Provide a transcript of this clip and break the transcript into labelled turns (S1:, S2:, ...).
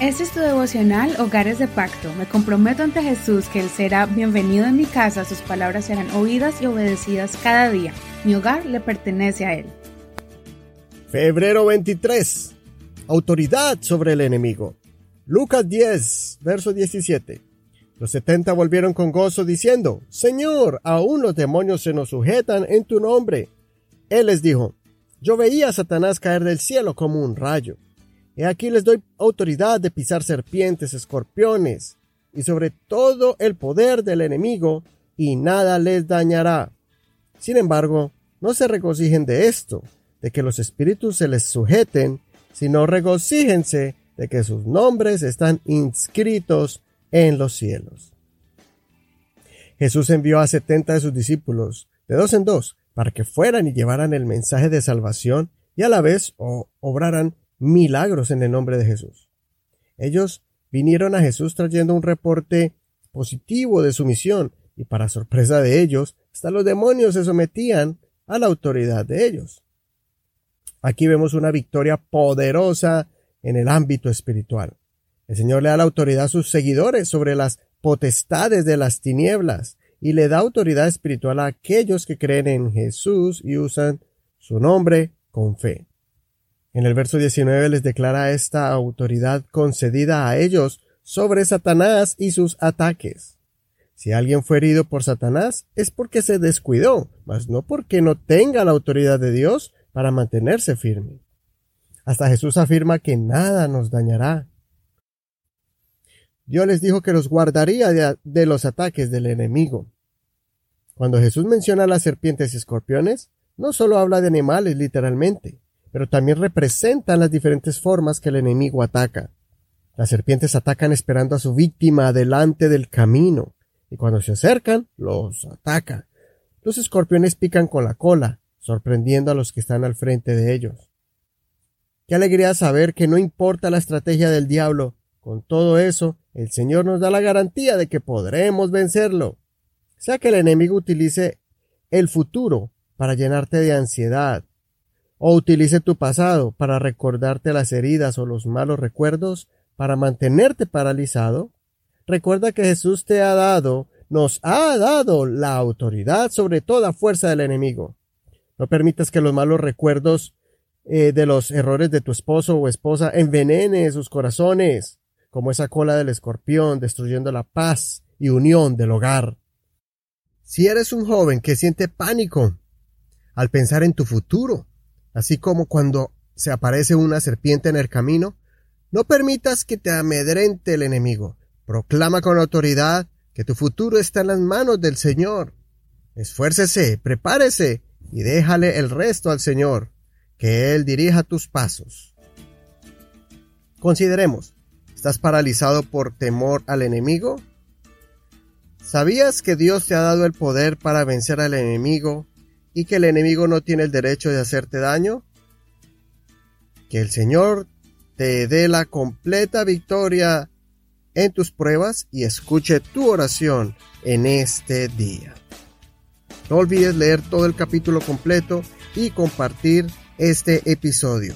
S1: Este es tu devocional Hogares de Pacto. Me comprometo ante Jesús que Él será bienvenido en mi casa, sus palabras serán oídas y obedecidas cada día. Mi hogar le pertenece a Él.
S2: Febrero 23. Autoridad sobre el enemigo. Lucas 10, verso 17. Los setenta volvieron con gozo diciendo, Señor, aún los demonios se nos sujetan en tu nombre. Él les dijo, Yo veía a Satanás caer del cielo como un rayo. He aquí les doy autoridad de pisar serpientes, escorpiones, y sobre todo el poder del enemigo, y nada les dañará. Sin embargo, no se regocijen de esto, de que los espíritus se les sujeten, sino regocíjense de que sus nombres están inscritos en los cielos. Jesús envió a setenta de sus discípulos, de dos en dos, para que fueran y llevaran el mensaje de salvación y a la vez obraran milagros en el nombre de Jesús. Ellos vinieron a Jesús trayendo un reporte positivo de su misión y para sorpresa de ellos, hasta los demonios se sometían a la autoridad de ellos. Aquí vemos una victoria poderosa en el ámbito espiritual. El Señor le da la autoridad a sus seguidores sobre las potestades de las tinieblas y le da autoridad espiritual a aquellos que creen en Jesús y usan su nombre con fe. En el verso 19 les declara esta autoridad concedida a ellos sobre Satanás y sus ataques. Si alguien fue herido por Satanás es porque se descuidó, mas no porque no tenga la autoridad de Dios para mantenerse firme. Hasta Jesús afirma que nada nos dañará. Dios les dijo que los guardaría de, los ataques del enemigo. Cuando Jesús menciona las serpientes y escorpiones, no solo habla de animales literalmente, pero también representan las diferentes formas que el enemigo ataca. Las serpientes atacan esperando a su víctima delante del camino, y cuando se acercan, los ataca. Los escorpiones pican con la cola, sorprendiendo a los que están al frente de ellos. Qué alegría saber que no importa la estrategia del diablo, con todo eso, el Señor nos da la garantía de que podremos vencerlo. Sea que el enemigo utilice el futuro para llenarte de ansiedad, o utilice tu pasado para recordarte las heridas o los malos recuerdos para mantenerte paralizado, recuerda que Jesús te ha dado, nos ha dado la autoridad sobre toda fuerza del enemigo. No permitas que los malos recuerdos eh, de los errores de tu esposo o esposa envenene sus corazones como esa cola del escorpión, destruyendo la paz y unión del hogar. Si eres un joven que siente pánico al pensar en tu futuro, así como cuando se aparece una serpiente en el camino, no permitas que te amedrente el enemigo. Proclama con autoridad que tu futuro está en las manos del Señor. Esfuércese, prepárese y déjale el resto al Señor, que Él dirija tus pasos. Consideremos, ¿Estás paralizado por temor al enemigo? ¿Sabías que Dios te ha dado el poder para vencer al enemigo y que el enemigo no tiene el derecho de hacerte daño? Que el Señor te dé la completa victoria en tus pruebas y escuche tu oración en este día. No olvides leer todo el capítulo completo y compartir este episodio.